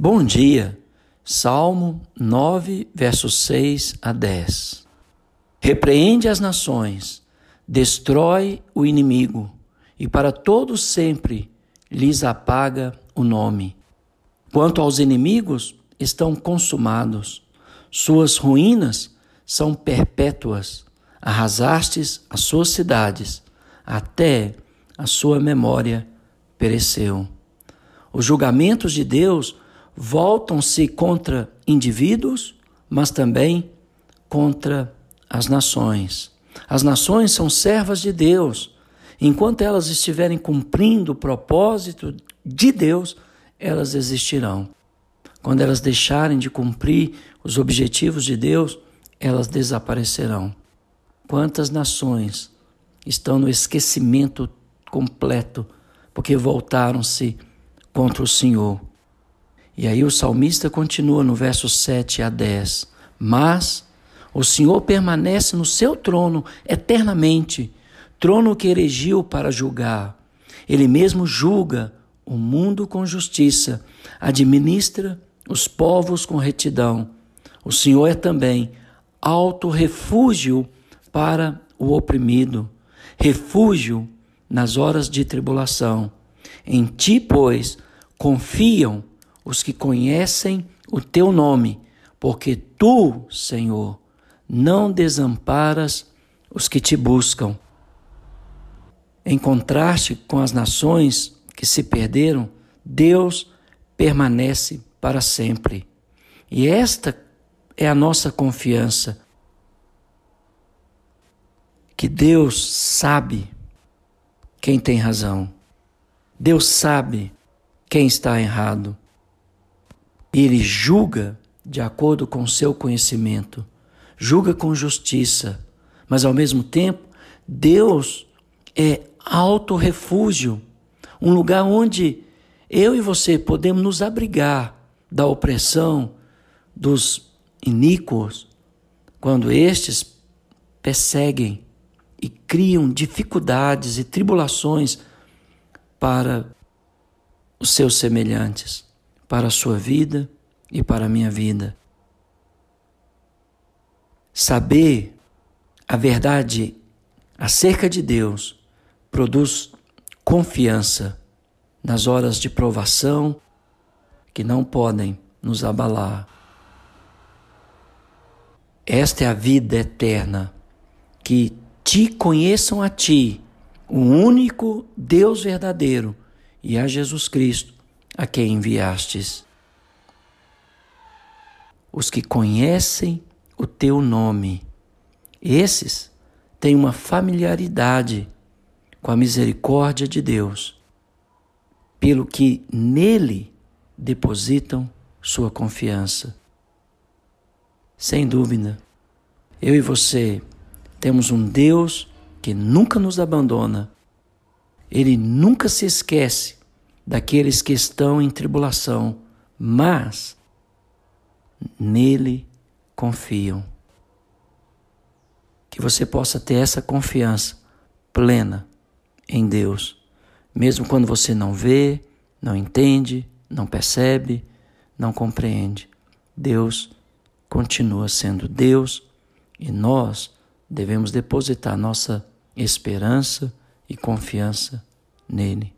Bom dia. Salmo 9, versos 6 a 10. Repreende as nações, destrói o inimigo, e para todos sempre lhes apaga o nome. Quanto aos inimigos, estão consumados, suas ruínas são perpétuas. Arrasastes as suas cidades, até a sua memória pereceu. Os julgamentos de Deus voltam-se contra indivíduos, mas também contra as nações. As nações são servas de Deus. Enquanto elas estiverem cumprindo o propósito de Deus, elas existirão. Quando elas deixarem de cumprir os objetivos de Deus, elas desaparecerão. Quantas nações estão no esquecimento completo porque voltaram-se contra o Senhor? E aí o salmista continua no verso 7 a 10. Mas o Senhor permanece no seu trono eternamente, trono que erigiu para julgar. Ele mesmo julga o mundo com justiça, administra os povos com retidão. O Senhor é também alto refúgio para o oprimido, refúgio nas horas de tribulação. Em ti, pois, confiam os que conhecem o teu nome, porque tu, Senhor, não desamparas os que te buscam. Em contraste com as nações que se perderam, Deus permanece para sempre. E esta é a nossa confiança. Que Deus sabe quem tem razão. Deus sabe quem está errado. Ele julga de acordo com seu conhecimento, julga com justiça, mas ao mesmo tempo, Deus é alto refúgio, um lugar onde eu e você podemos nos abrigar da opressão dos iníquos, quando estes perseguem e criam dificuldades e tribulações para os seus semelhantes para a sua vida e para a minha vida. Saber a verdade acerca de Deus produz confiança nas horas de provação que não podem nos abalar. Esta é a vida eterna, que te conheçam a ti, o único Deus verdadeiro, e a Jesus Cristo, a quem enviastes. Os que conhecem o teu nome, esses têm uma familiaridade com a misericórdia de Deus, pelo que nele depositam sua confiança. Sem dúvida, eu e você temos um Deus que nunca nos abandona, ele nunca se esquece daqueles que estão em tribulação, mas nele confiam. Que você possa ter essa confiança plena em Deus, mesmo quando você não vê, não entende, não percebe, não compreende. Deus continua sendo Deus e nós devemos depositar nossa esperança e confiança nele.